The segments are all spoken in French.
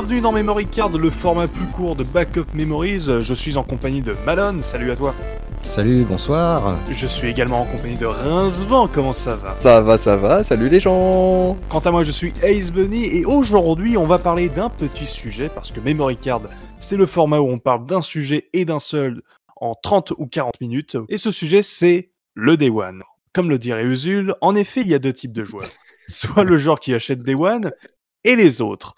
Bienvenue dans Memory Card, le format plus court de Backup Memories. Je suis en compagnie de Malone, salut à toi. Salut, bonsoir. Je suis également en compagnie de Rincevent, comment ça va? Ça va, ça va, salut les gens Quant à moi, je suis Ace Bunny et aujourd'hui, on va parler d'un petit sujet parce que Memory Card, c'est le format où on parle d'un sujet et d'un seul en 30 ou 40 minutes. Et ce sujet, c'est le Day One. Comme le dirait Usul, en effet, il y a deux types de joueurs. Soit le joueur qui achète Day One et les autres.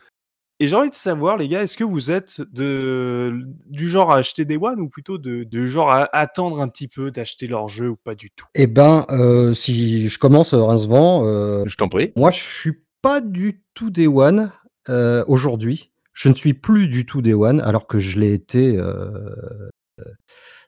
Et j'ai envie de savoir, les gars, est-ce que vous êtes de, du genre à acheter des One ou plutôt de, de genre à attendre un petit peu d'acheter leur jeu ou pas du tout? Eh ben, euh, si je commence, Rincevent, euh, Je t'en prie. moi je suis pas du tout Day One euh, aujourd'hui. Je ne suis plus du tout Day One alors que je l'ai été. euh,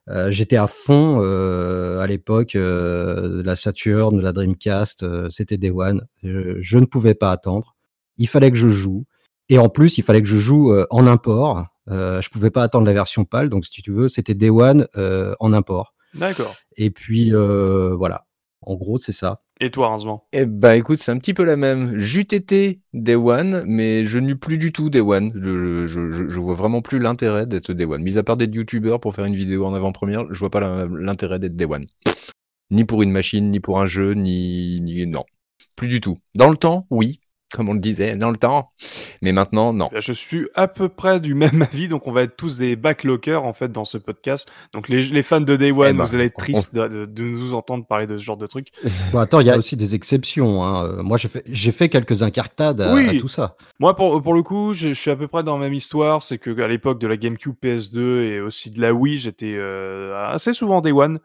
euh, J'étais à fond euh, à l'époque euh, de la Saturn, de la Dreamcast. euh, C'était Day One. Je, je ne pouvais pas attendre. Il fallait que je joue. Et en plus, il fallait que je joue euh, en import. Euh, je pouvais pas attendre la version PAL. Donc, si tu veux, c'était Day One euh, en import. D'accord. Et puis, euh, voilà. En gros, c'est ça. Et toi, Rincevent Eh ben écoute, c'est un petit peu la même. J'eût été Day One, mais je n'eus plus du tout Day One. Je, je, je, je vois vraiment plus l'intérêt d'être Day One. Mis à part d'être youtubeur pour faire une vidéo en avant-première, je vois pas l'intérêt d'être Day One. Ni pour une machine, ni pour un jeu, ni, ni... Non. Plus du tout. Dans le temps, oui. Comme on le disait, dans le temps. Mais maintenant, non. Bah, Je suis à peu près du même avis, donc on va être tous des backlockers en fait dans ce podcast. Donc les, les fans de Day One, Eh ben, vous allez être tristes de, de- de nous entendre parler de ce genre de truc. Bon, attends, il y a aussi des exceptions. hein. Moi, j'ai fait, j'ai fait quelques incartades à, Oui. à tout ça. Moi, pour, pour le coup, je, je suis à peu près dans la même histoire. C'est que à l'époque de la GameCube, PS2 et aussi de la Wii, j'étais euh, assez souvent Day One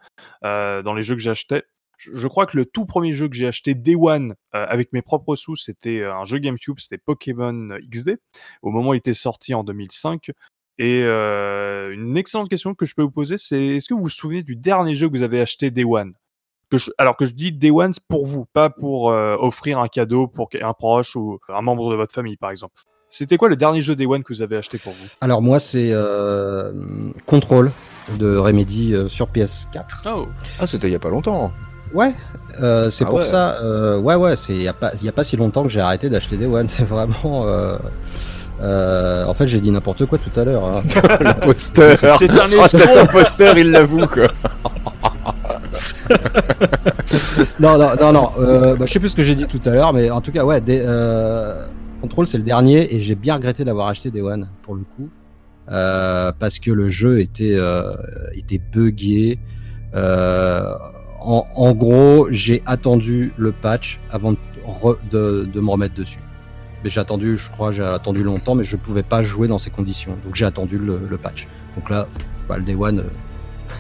euh, dans les jeux que j'achetais. Je, je crois que le tout premier jeu que j'ai acheté Day One euh, avec mes propres sous, c'était un jeu GameCube, c'était Pokémon XD. Au moment où il était sorti en 2005. Et euh, une excellente question que je peux vous poser, c'est est-ce que vous vous souvenez du dernier jeu que vous avez acheté Day One? Que je- alors que je dis Day One pour vous, pas pour euh, offrir un cadeau pour un proche ou un membre de votre famille, par exemple. C'était quoi le dernier jeu Day One que vous avez acheté pour vous? Alors, moi, c'est euh, Control de Remedy euh, sur PS4. Oh, Ah, c'était il y a pas longtemps. Ouais, euh, c'est Ah pour ouais. ça. euh, ouais, ouais, c'est il y a pas il y a pas si longtemps que j'ai arrêté d'acheter des One. C'est vraiment. euh, euh, en fait, j'ai dit n'importe quoi tout à l'heure. hein. L'imposteur C'est un Oh, cet imposteur, il l'avoue, quoi. non, non, non, non. Euh, bah, je sais plus ce que j'ai dit tout à l'heure, mais en tout cas, ouais. Des, euh, Control, c'est le dernier, et j'ai bien regretté d'avoir acheté des One pour le coup, euh, parce que le jeu était euh, était buggé. Euh, en, en gros, j'ai attendu le patch avant de, re- de, de me remettre dessus. Mais j'ai attendu, je crois, j'ai attendu longtemps, mais je pouvais pas jouer dans ces conditions. Donc j'ai attendu le, le patch. Donc là, bah, le Day One,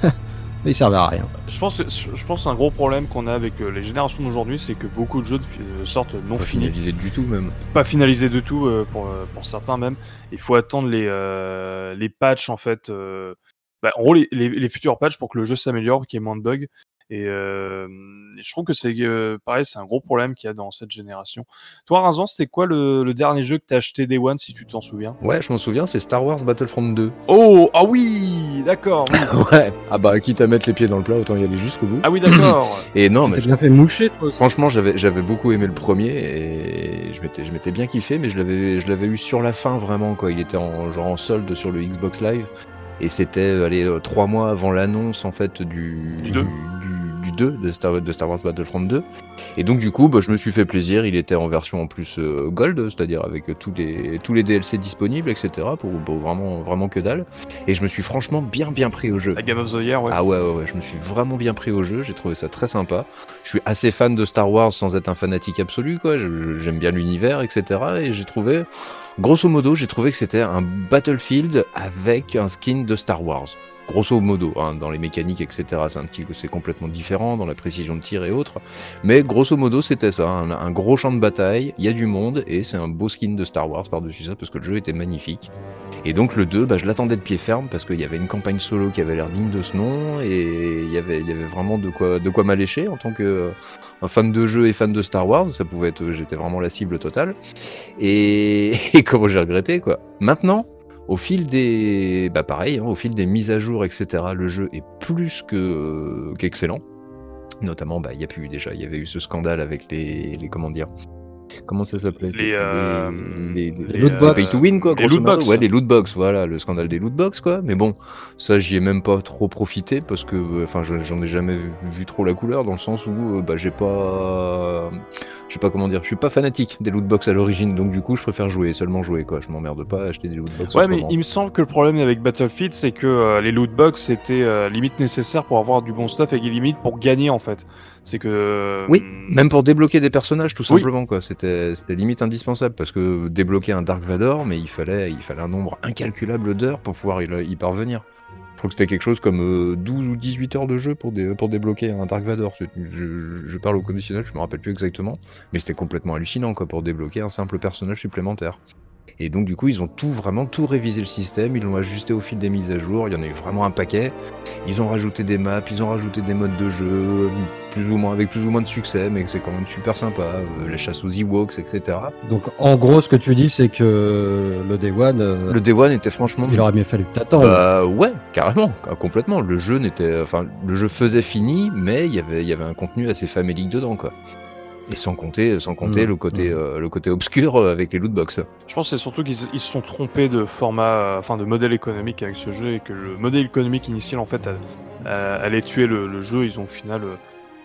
euh, il servait à rien. Je pense, que, je pense un gros problème qu'on a avec euh, les générations d'aujourd'hui, c'est que beaucoup de jeux euh, sortent non Pas finis, finalisé du tout, même. pas finalisés du tout euh, pour, pour certains même. Il faut attendre les, euh, les patchs en fait, euh, bah, en gros les, les, les futurs patchs pour que le jeu s'améliore, qu'il y ait moins de bugs. Et je trouve que c'est pareil, c'est un gros problème qu'il y a dans cette génération. Toi, Razan, c'était quoi le, le, dernier jeu que t'as acheté Day One, si tu t'en souviens? Ouais, je m'en souviens, c'est Star Wars Battlefront 2. Oh, ah oui, d'accord. Ouais, ah bah, quitte à mettre les pieds dans le plat, autant y aller jusqu'au bout. Ah oui, d'accord. et non, mais. T'as bien fait moucher, toi. Franchement, j'avais, j'avais beaucoup aimé le premier et je m'étais, je m'étais bien kiffé, mais je l'avais, je l'avais eu sur la fin vraiment, quoi. Il était en, genre en solde sur le Xbox Live et c'était, euh, allez, euh, trois mois avant l'annonce, en fait, du. Du 2 de Star, de Star Wars Battlefront 2. Et donc du coup, bah, je me suis fait plaisir. Il était en version en plus euh, gold, c'est-à-dire avec tous les tous les DLC disponibles, etc. Pour, pour vraiment vraiment que dalle. Et je me suis franchement bien bien pris au jeu. La Game of the Year, ouais. Ah ouais, ouais, ouais, je me suis vraiment bien pris au jeu, j'ai trouvé ça très sympa. Je suis assez fan de Star Wars sans être un fanatique absolu, quoi. J'aime bien l'univers, etc. Et j'ai trouvé, grosso modo, j'ai trouvé que c'était un Battlefield avec un skin de Star Wars. Grosso modo, hein, dans les mécaniques, etc. C'est un petit, c'est complètement différent dans la précision de tir et autres. Mais grosso modo, c'était ça, un, gros champ de bataille. Il y a du monde et c'est un beau skin de Star Wars par-dessus ça parce que le jeu était magnifique. Et donc le 2, bah, je l'attendais de pied ferme parce qu'il y avait une campagne solo qui avait l'air digne de ce nom et il y avait, il y avait vraiment de quoi, de quoi m'allécher en tant que euh, fan de jeu et fan de Star Wars. Ça pouvait être, j'étais vraiment la cible totale. Et, et comment j'ai regretté quoi. Maintenant, au fil des, bah pareil, hein, au fil des mises à jour, etc. Le jeu est plus que qu'excellent. Notamment, bah, il y a plus déjà, il y avait eu ce scandale avec les, les comment dire, comment ça s'appelait? Les, euh, les, les lootbox. pay to win quoi. Les lootbox. Ouais, les lootbox, voilà, le scandale des lootbox quoi. Mais bon, ça j'y ai même pas trop profité parce que, euh, enfin, je- j'en ai jamais vu, vu trop la couleur dans le sens où, euh, bah, j'ai pas, je sais pas comment dire, je suis pas fanatique des lootbox à l'origine, donc du coup, je préfère jouer, seulement jouer quoi. Je m'emmerde pas à acheter des lootbox. Ouais, mais il me semble que le problème avec Battlefield, c'est que euh, les loot box étaient euh, limite nécessaires pour avoir du bon stuff et limite pour gagner en fait. C'est que. euh, Oui, Même pour débloquer des personnages, tout Oui. simplement, quoi. C'était, c'était limite indispensable parce que débloquer un Dark Vador, mais il fallait, il fallait un nombre incalculable d'heures pour pouvoir y, y parvenir. Crois que c'était quelque chose comme euh, 12 ou 18 heures de jeu pour, dé- pour débloquer un Dark Vador. Je- je parle au conditionnel, je me rappelle plus exactement, mais c'était complètement hallucinant, quoi, pour débloquer un simple personnage supplémentaire. Et donc, du coup, ils ont tout, vraiment tout révisé le système, ils l'ont ajusté au fil des mises à jour, il y en a eu vraiment un paquet. Ils ont rajouté des maps, ils ont rajouté des modes de jeu, plus ou moins, avec plus ou moins de succès, mais c'est quand même super sympa. euh, les chasses aux Ewoks, etc. Donc en gros, ce que tu dis, c'est que le Day One, euh, Le Day One était franchement. il aurait mieux fallu que t'attendes. Bah ouais, carrément, ah, complètement. Le jeu n'était, enfin, le jeu faisait fini, mais il y avait, il y avait un contenu assez famélique dedans, quoi. Et sans compter, sans compter le côté, mm. euh, le côté obscur euh, avec les lootbox. Je pense que c'est surtout qu'ils ils se sont trompés de format, enfin de modèle économique avec ce jeu et que le modèle économique initial en fait allait tuer le, le jeu. Ils ont au final euh,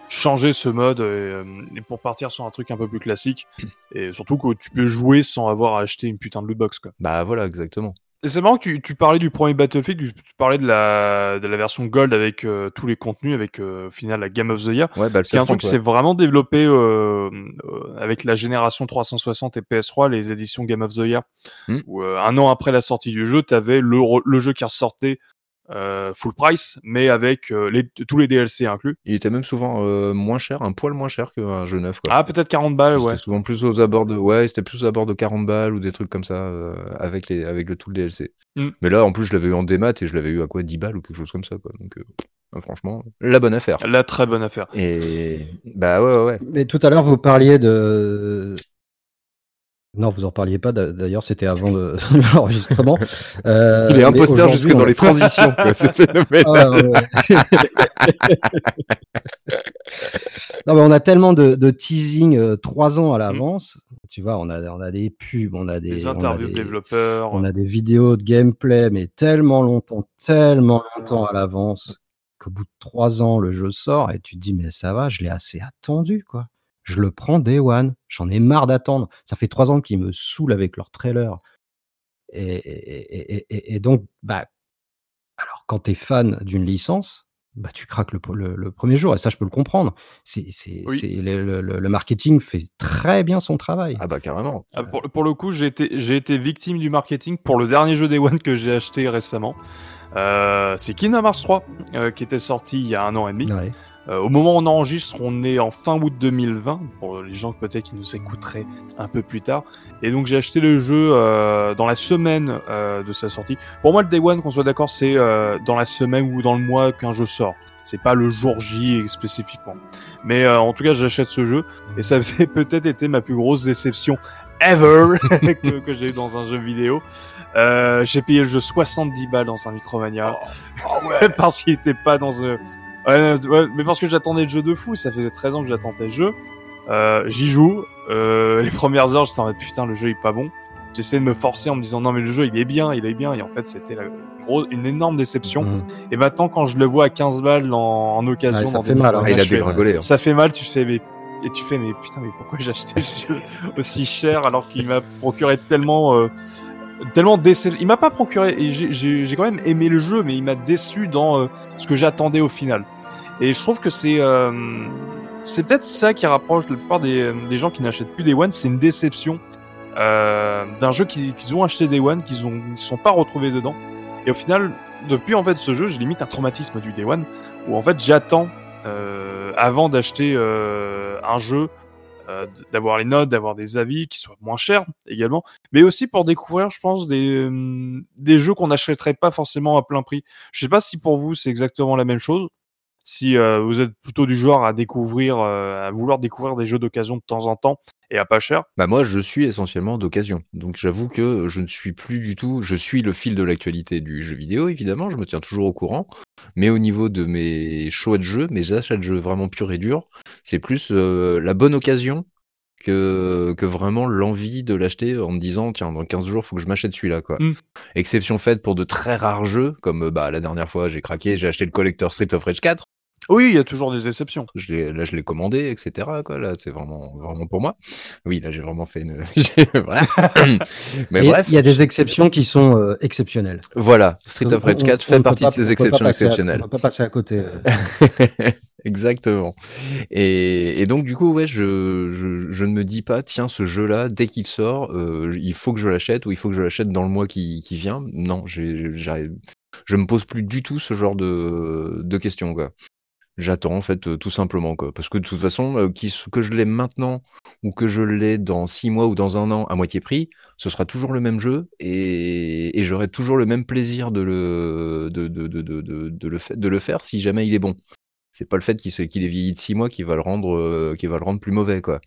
changé ce mode et, euh, et pour partir sur un truc un peu plus classique et surtout que tu peux jouer sans avoir à acheter une putain de loot box quoi. Bah voilà, exactement. C'est marrant que tu, tu parlais du premier Battlefield, tu, tu parlais de la, de la version Gold avec euh, tous les contenus, avec euh, au final la Game of the Year. Ouais, bah, Ce qui est un truc qui s'est vraiment développé euh, euh, avec la génération 360 et PS3, les éditions Game of the Year, Hmm. où un an après la sortie du jeu, tu avais le, le jeu qui ressortait euh, full price, mais avec euh, les, tous les DLC inclus. Il était même souvent euh, moins cher, un poil moins cher qu'un jeu neuf. Quoi. Ah, peut-être 40 balles, C'était ouais. souvent plus aux abords de, ouais, c'était plus aux abords de 40 balles ou des trucs comme ça euh, avec les, avec le tout le DLC. Mm. Mais là, en plus, je l'avais eu en démat et je l'avais eu à quoi 10 balles ou quelque chose comme ça, quoi. Donc, euh, franchement, la bonne affaire. La très bonne affaire. Et bah ouais, ouais, ouais. Mais tout à l'heure, vous parliez de. Non, vous en parliez pas. d'a- D'ailleurs, c'était avant le- l'enregistrement. Euh, Il est imposteur jusque on dans a- les transitions, quoi. C'est phénoménal. Ah, ouais, ouais. non, mais on a tellement de, de teasing euh, trois ans à l'avance. Tu vois, on a, on a des pubs, on a des, Des on a interviews des- de développeurs. on a des vidéos de gameplay, mais tellement longtemps, tellement longtemps à l'avance qu'au bout de trois ans, le jeu sort et tu te dis, mais ça va, je l'ai assez attendu, quoi. Je le prends Day One. J'en ai marre d'attendre. Ça fait trois ans qu'ils me saoulent avec leur trailer. Et, et- et- et- et donc, bah, alors quand tu es fan d'une licence, bah, tu craques le, le- le premier jour. Et ça, je peux le comprendre. C'est, c'est- Oui. c'est- le, le- le- le marketing fait très bien son travail. Ah bah carrément. Ah, pour, pour le coup, j'ai été, j'ai été victime du marketing pour le dernier jeu Day One que j'ai acheté récemment. Euh, c'est Kingdom Hearts 3 euh, qui était sorti il y a un an et demi. Ouais. Euh, au moment où on enregistre, on est en fin août 2020, pour les gens peut-être qui nous écouteraient un peu plus tard. Et donc j'ai acheté le jeu euh, dans la semaine euh, de sa sortie. Pour moi, le Day One, qu'on soit d'accord, c'est euh, dans la semaine ou dans le mois qu'un jeu sort. C'est pas le jour J spécifiquement. Mais euh, en tout cas, j'achète ce jeu et ça a peut-être été ma plus grosse déception ever que, que j'ai eu dans un jeu vidéo. Euh, j'ai payé le jeu 70 balles dans un Micromania parce qu'il était pas dans un Ouais, ouais, mais parce que j'attendais le jeu de fou, ça faisait 13 ans que j'attendais le jeu. Euh, J'y joue. Euh, les premières heures, j'étais en mode putain, le jeu est pas bon. J'essayais de me forcer en me disant non, mais le jeu il est bien, il est bien. Et en fait, c'était une, énorme déception. Mhm. Et maintenant, quand je le vois à 15 balles en, en occasion, Ouais, ça fait mal, hein. Il a fais- dégringolé. hein. ça fait mal, tu fais, mais. Et tu fais, mais putain, mais pourquoi j'ai acheté le jeu aussi cher alors qu'il m'a procuré tellement. euh, tellement décevant. Il m'a pas procuré. J'ai- quand même aimé le jeu, mais il m'a déçu dans euh, ce que j'attendais au final. Et je trouve que c'est. euh, c'est peut-être ça qui rapproche la plupart des, des gens qui n'achètent plus des One, c'est une déception euh, d'un jeu qu'ils ont acheté des One, qu'ils ont ils sont pas retrouvés dedans. Et au final, depuis en fait ce jeu, j'ai limite un traumatisme du Day One, où en fait j'attends euh, avant d'acheter un jeu, d'avoir les notes, d'avoir des avis qui soient moins chers également, mais aussi pour découvrir, je pense, des, des jeux qu'on n'achèterait pas forcément à plein prix. Je sais pas si pour vous c'est exactement la même chose. Si euh, vous êtes plutôt du genre à découvrir, euh, à vouloir découvrir des jeux d'occasion de temps en temps et à pas cher? Bah moi, je suis essentiellement d'occasion. Donc j'avoue que je ne suis plus du tout. Je suis le fil de l'actualité du jeu vidéo, évidemment. Je me tiens toujours au courant. Mais au niveau de mes choix de jeux, mes achats de jeux vraiment purs et durs, c'est plus euh, la bonne occasion que, que vraiment l'envie de l'acheter en me disant tiens dans 15 jours faut que je m'achète celui-là quoi. Mm. Exception faite pour de très rares jeux comme bah la dernière fois j'ai craqué j'ai acheté le collector Street of Rage 4 Oui, il y a toujours des exceptions. je l'ai- là je l'ai commandé etc quoi là c'est vraiment vraiment pour moi oui là j'ai vraiment fait une j'ai- voilà mais Et bref il y a des exceptions qui sont euh, exceptionnelles. voilà Street of Rage on- 4 on fait ne partie pas- de ces exceptions à- exceptionnelles On peut pas passer à côté. euh. Exactement. Et, et donc du coup, ouais, je, je, je ne me dis pas, tiens, ce jeu-là, dès qu'il sort, euh, il faut que je l'achète ou il faut que je l'achète dans le mois qui, qui vient. Non, j'ai, j'arrive- je me pose plus du tout ce genre de, de questions, quoi. J'attends, en fait, euh, tout simplement. Parce que de toute façon, euh, que je l'ai maintenant ou que je l'ai dans six mois ou dans un an à moitié prix, ce sera toujours le même jeu et, j'aurai toujours le même plaisir de le faire si jamais il est bon. C'est pas le fait qu'il qu'il ait vieilli de six mois qui va le rendre, euh, qui va le rendre plus mauvais, quoi.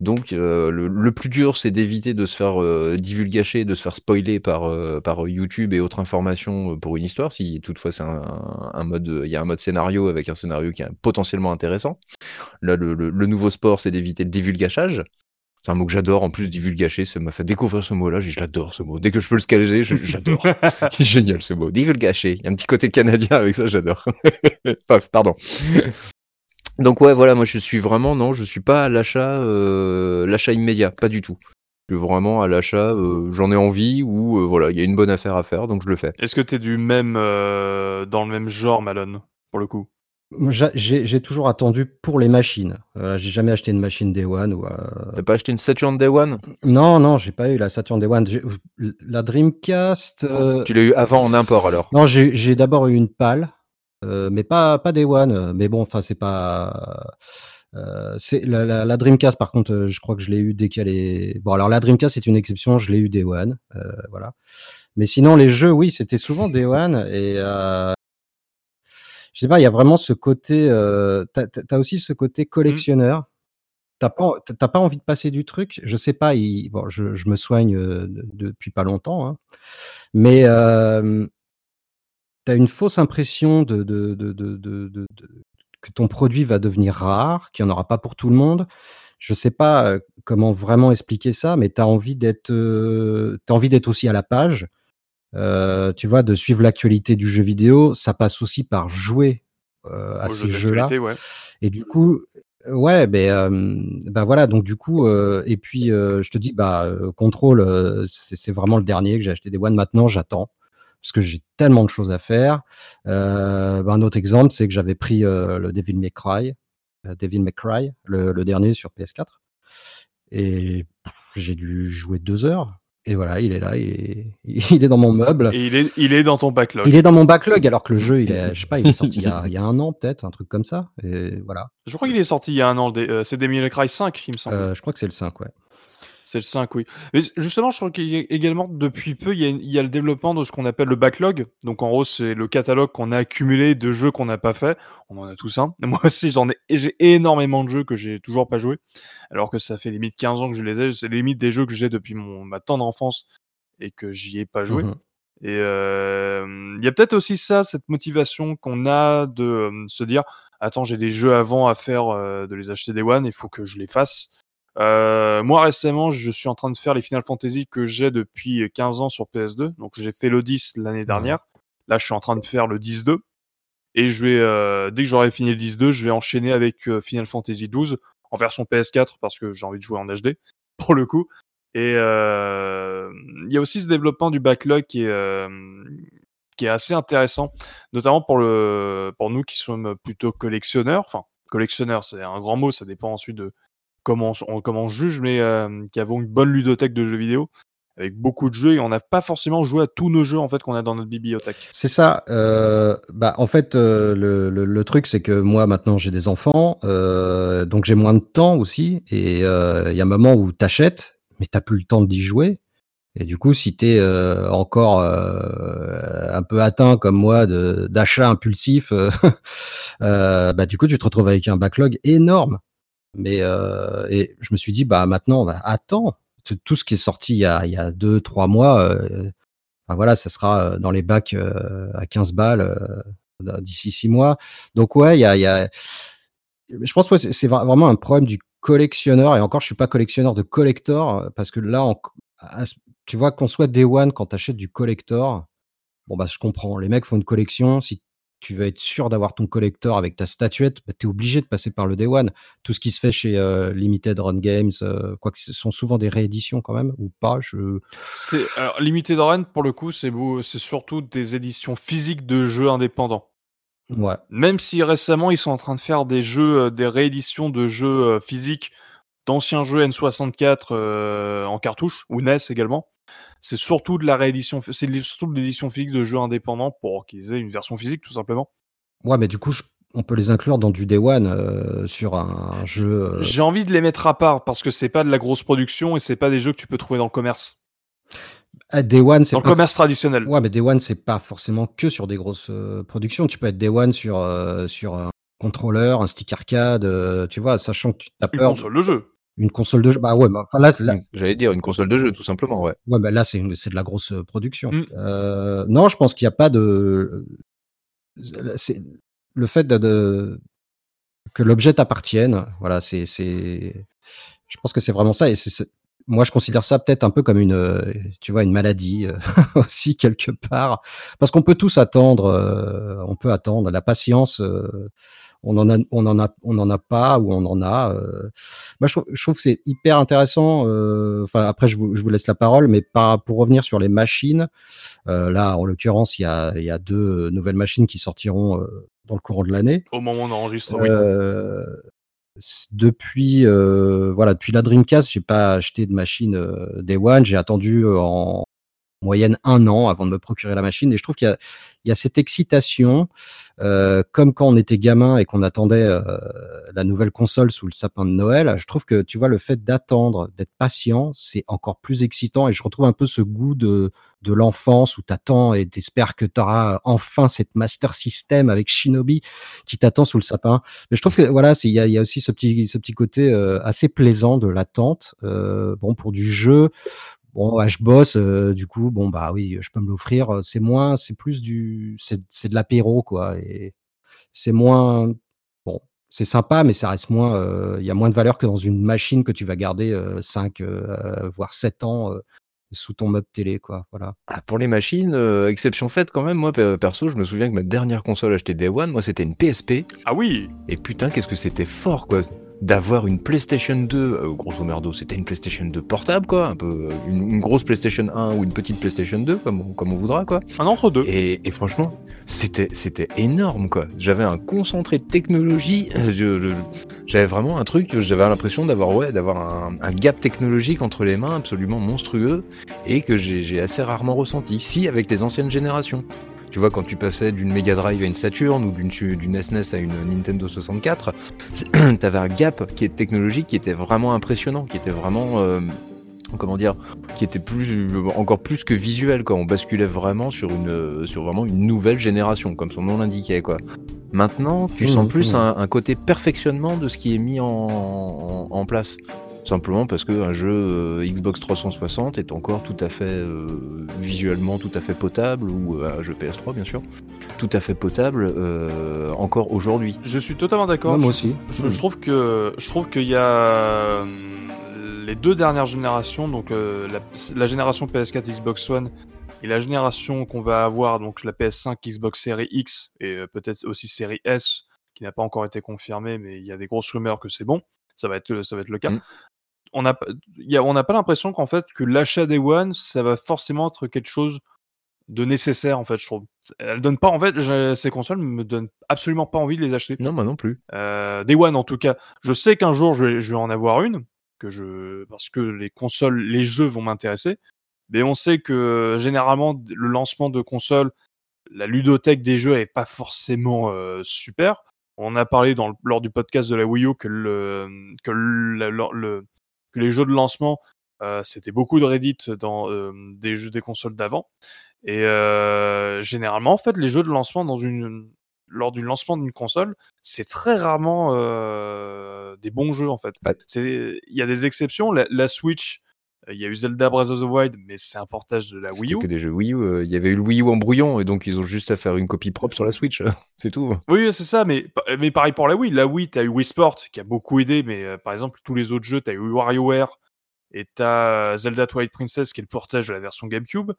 Donc, euh, le, plus dur, c'est d'éviter de se faire euh, divulgacher, de se faire spoiler par, euh, YouTube et autres informations pour une histoire. Si toutefois c'est un, mode, il y a un mode scénario avec un scénario qui est potentiellement intéressant. Là, le, le- le nouveau sport, c'est d'éviter le divulgachage. C'est un mot que j'adore. En plus, divulgacher, ça m'a fait découvrir ce mot-là. Je l'adore ce mot. Dès que je peux le scaler, j'adore. C'est génial ce mot. Divulgacher. Il y a un petit côté canadien avec ça, j'adore. Paf, Pardon. Donc ouais, voilà, moi je suis vraiment, non, je suis pas à l'achat, euh, l'achat immédiat, pas du tout. Je suis vraiment à l'achat, euh, j'en ai envie ou euh, voilà, il y a une bonne affaire à faire, donc je le fais. Est-ce que t'es du même dans le même genre, Malone, pour le coup? J'ai toujours attendu pour les machines. Euh, j'ai jamais acheté une machine Day One. Ou, euh, T'as pas acheté une Saturn Day One? Non, non, j'ai pas eu la Saturn Day One. J'ai- La Dreamcast. euh, Tu l'as eu avant en import alors Non, j'ai d'abord eu une PAL, euh, mais pas pas Day One. euh, Mais bon, enfin, c'est pas. euh, c'est la, la, la Dreamcast, par contre, euh, je crois que je l'ai eu dès qu'elle est. Bon, alors la Dreamcast, c'est une exception. Je l'ai eu Day One, euh, voilà. Mais sinon, les jeux, oui, c'était souvent Day One et. Euh, je sais pas, il y a vraiment ce côté. Euh, T'as as aussi ce côté collectionneur. T'as pas, pas envie de passer du truc. Je sais pas. Il, bon, je, je me soigne euh, de- depuis pas longtemps, hein, mais euh, tu as une fausse impression de, de, de, de, de- de- de- que ton produit va devenir rare, qu'il n'y en aura pas pour tout le monde. Je sais pas euh, comment vraiment expliquer ça, mais tu as envie d'être euh, t'as envie d'être aussi à la page. Euh, tu vois, de suivre l'actualité du jeu vidéo, ça passe aussi par jouer euh, à ces jeu jeux-là. ouais. Et du coup, ouais, ben, bah voilà, donc du coup, euh, et puis euh, je te dis, bah, euh, Control, euh, c'est vraiment le dernier que j'ai acheté des One. Maintenant, j'attends parce que j'ai tellement de choses à faire. Euh, bah, un autre exemple, c'est que j'avais pris euh, le Devil May Cry, euh, Devil May Cry, le, le dernier sur PS4, et j'ai dû jouer deux heures. Et voilà, il est là, il est, il est dans mon meuble. Et il est, il est dans ton backlog. Il est dans mon backlog alors que le jeu, il est, je sais pas, il est sorti il y a, il y a un an peut-être, un truc comme ça. Et voilà. Je crois qu'il est sorti il y a un an. euh, c'est Devil May Cry 5, il me semble. Euh, je crois que c'est le 5, ouais. C'est le 5, oui. Mais justement, je crois qu'il y a également, depuis peu, il y a, il y a le développement de ce qu'on appelle le backlog. Donc, en gros, c'est le catalogue qu'on a accumulé de jeux qu'on n'a pas fait. On en a tous un. Moi aussi, j'en ai, j'ai énormément de jeux que j'ai toujours pas joué. Alors que ça fait limite 15 ans que je les ai. C'est limite des jeux que j'ai depuis mon, ma tendre enfance et que j'y ai pas joué. Mhm. Et euh, il y a peut-être aussi ça, cette motivation qu'on a de euh, se dire Attends, j'ai des jeux avant à faire, euh, de les acheter des One, il faut que je les fasse. Euh, moi, récemment, je suis en train de faire les Final Fantasy que j'ai depuis 15 ans sur PS2. Donc, j'ai fait le 10 l'année dernière. Là, je suis en train de faire le 10-2. Et je vais, euh, dès que j'aurai fini le 10-2, je vais enchaîner avec euh, Final Fantasy 12 en version PS4 parce que j'ai envie de jouer en HD, pour le coup. Et il y a aussi ce développement du backlog qui est, qui est assez intéressant, notamment pour, le, pour nous qui sommes plutôt collectionneurs. Enfin, collectionneurs, c'est un grand mot, ça dépend ensuite de comment on, comment juge, mais euh, qui avons une bonne ludothèque de jeux vidéo avec beaucoup de jeux et on n'a pas forcément joué à tous nos jeux en fait qu'on a dans notre bibliothèque. C'est ça. euh, bah, en fait, euh, le, truc, c'est que moi, maintenant, j'ai des enfants, donc j'ai moins de temps aussi. Et il y a un moment où t'achètes, mais t'as plus le temps d'y jouer. Et du coup, si t'es encore un peu atteint comme moi euh, euh, bah, du coup, tu te retrouves avec un backlog énorme. Mais euh, je me suis dit, bah maintenant, bah, attends, tout ce qui est sorti il y a, il y a deux, trois mois, euh, voilà, ça sera euh, dans les bacs à 15 balles d'ici six mois. Donc ouais, il y a, je pense que c'est c'est vra- vraiment un problème du collectionneur, et encore, je suis pas collectionneur de collector, parce que là, tu vois, qu'on soit Day One, quand tu achètes du collector, bon, bah, je comprends. Les mecs font une collection. Si tu veux être sûr d'avoir ton collector avec ta statuette, bah, tu es obligé de passer par le Day One. Tout ce qui se fait chez euh, Limited Run Games, euh, quoi que ce sont souvent des rééditions quand même, ou pas. Je... Alors, Limited Run, pour le coup, c'est surtout des éditions physiques de jeux indépendants. Ouais. Même si récemment, ils sont en train de faire des jeux, euh, des rééditions de jeux physiques d'anciens jeux N64 en cartouche, ou NES également c'est surtout de la réédition, c'est surtout de l'édition physique de jeux indépendants pour qu'ils aient une version physique tout simplement. Ouais, mais du coup, on peut les inclure dans du Day One euh, sur un jeu. Euh J'ai envie de les mettre à part parce que c'est pas de la grosse production et c'est pas des jeux que tu peux trouver dans le commerce. Ah, Day One, c'est dans le commerce traditionnel. Ouais, mais Day One, c'est pas forcément que sur des grosses euh, productions. Tu peux être Day One sur sur un contrôleur, un stick arcade, tu vois, sachant que tu as peur. Une console de jeu. Une console de jeu. Bah ouais, bah, enfin là, mmh, J'allais dire une console de jeu, tout simplement, ouais. Ouais, bah là, c'est de la grosse euh, production. Mmh. Euh, non, je pense qu'il n'y a pas de. C'est le fait de, que l'objet t'appartienne. Voilà, c'est. Je pense que c'est vraiment ça. Et c'est moi, je considère ça peut-être un peu comme une, euh, tu vois, une maladie aussi quelque part, parce qu'on peut tous attendre, on peut attendre. La patience, on en a, on en a, on en a pas ou on en a. Euh. Moi, je, trouve que c'est hyper intéressant. Euh, enfin, après, je vous, je vous, laisse la parole, mais pas, pour revenir sur les machines. Euh, là, en l'occurrence, il y a, il y a deux nouvelles machines qui sortiront dans le courant de l'année. Au moment où on enregistre. Oui. Depuis, voilà, depuis la Dreamcast, j'ai pas acheté de machine Day One. J'ai attendu en moyenne un an avant de me procurer la machine. Et je trouve qu'il y, y a, cette excitation, euh, comme quand on était gamin et qu'on attendait euh, la nouvelle console sous le sapin de Noël. Je trouve que tu vois le fait d'attendre, d'être patient, c'est encore plus excitant. Et je retrouve un peu ce goût de, de l'enfance où t'attends et t'espères que t'auras enfin cette Master System avec Shinobi qui t'attend sous le sapin. Mais je trouve que voilà, il y a, y a, aussi ce petit, ce petit côté euh, assez plaisant de l'attente. Euh, bon, pour du jeu, bon, je bosse, euh, du coup, bon, bah oui, je peux me l'offrir. Euh, c'est moins, c'est plus du, c'est de l'apéro, quoi. Et c'est moins, bon, c'est sympa, mais ça reste moins, euh, il y a moins de valeur que dans une machine que tu vas garder 5, voire 7 ans sous ton meuble télé, quoi. Voilà. Ah, pour les machines, exception faite quand même, moi perso, je me souviens que ma dernière console achetée Day One, moi c'était une PSP. Ah oui Et putain, qu'est-ce que c'était fort, quoi d'avoir une PlayStation 2, euh, grosso merdo, c'était une PlayStation 2 portable, quoi, un peu euh, une, grosse PlayStation 1 ou une petite PlayStation 2, comme on, comme on voudra, quoi. Un entre deux. Et, et franchement, c'était c'était énorme, quoi. J'avais un concentré de technologie, j'avais vraiment un truc, j'avais l'impression d'avoir ouais, d'avoir un, un, gap technologique entre les mains absolument monstrueux et que j'ai assez rarement ressenti. Si, avec les anciennes générations. Tu vois, quand tu passais d'une Mega Drive à une Saturn ou d'une SNES e à une Nintendo 64, t'avais un gap qui est technologique qui était vraiment impressionnant, qui était vraiment euh, comment dire, qui était plus, encore plus que visuel, quoi. On basculait vraiment sur une, sur vraiment une nouvelle génération, comme son nom l'indiquait, quoi. Maintenant, tu mmh, sens plus mmh. un, côté perfectionnement de ce qui est mis en, en place simplement parce qu'un jeu euh, Xbox 360 est encore tout à fait euh, visuellement tout à fait potable, ou euh, un jeu PS3 bien sûr, tout à fait potable encore aujourd'hui. Je suis totalement d'accord. moi aussi. Je, trouve que je trouve qu'il y a les deux dernières générations, donc la, génération PS4 Xbox One et la génération qu'on va avoir, donc la PS5 Xbox Series X et peut-être aussi Series S, qui n'a pas encore été confirmée, mais il y a des grosses rumeurs que c'est bon. Ça va être, ça va être le cas. Mm on n'a on n'a pas l'impression qu'en fait que l'achat des One, ça va forcément être quelque chose de nécessaire en fait. Je trouve. Elle donne pas en fait ces consoles me donnent absolument pas envie de les acheter. Non, moi non plus. Euh, des One en tout cas. Je sais qu'un jour je vais, je vais en avoir une que je parce que les consoles, les jeux vont m'intéresser. Mais on sait que généralement le lancement de consoles, la ludothèque des jeux est pas forcément euh, super. On a parlé dans lors du podcast de la Wii U que le que le que les jeux de lancement, euh, c'était beaucoup de Reddit dans euh, des jeux des consoles d'avant. Et euh, généralement, en fait, les jeux de lancement dans une lors du lancement d'une console, c'est très rarement des bons jeux en fait. Il y a des exceptions. La, Switch, Il y a eu Zelda Breath of the Wild, mais c'est un portage de la Wii U. que des jeux Wii U. euh, Il y avait eu le Wii U en brouillon et donc ils ont juste à faire une copie propre sur la Switch. C'est tout. Oui, c'est ça, mais, mais pareil pour la Wii. La Wii, t'as eu Wii Sport qui a beaucoup aidé, mais euh, par exemple, tous les autres jeux, t'as eu WarioWare et t'as Zelda Twilight Princess qui est le portage de la version GameCube.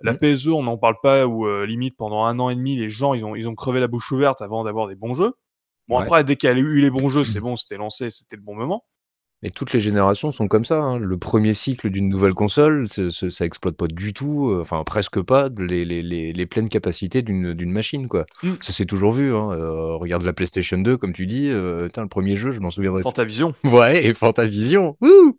La Mhm. PSE, on n'en parle pas, où euh, limite pendant un an et demi, les gens ils ont, ils ont crevé la bouche ouverte avant d'avoir des bons jeux. Bon, Ouais. après, dès qu'il y a eu les bons jeux, c'est bon, c'était lancé, c'était le bon moment. Et toutes les générations sont comme ça. hein. Le premier cycle d'une nouvelle console, c'est- c'est- ça exploite pas du tout, euh, enfin presque pas, les, les, les, les pleines capacités d'une d'une machine. quoi. Mm. Ça s'est toujours vu. Hein. Euh, regarde la PlayStation 2, comme tu dis. euh, putain, le premier jeu, je m'en souviendrai. Fantavision. Ouais, et Fantavision. Wouh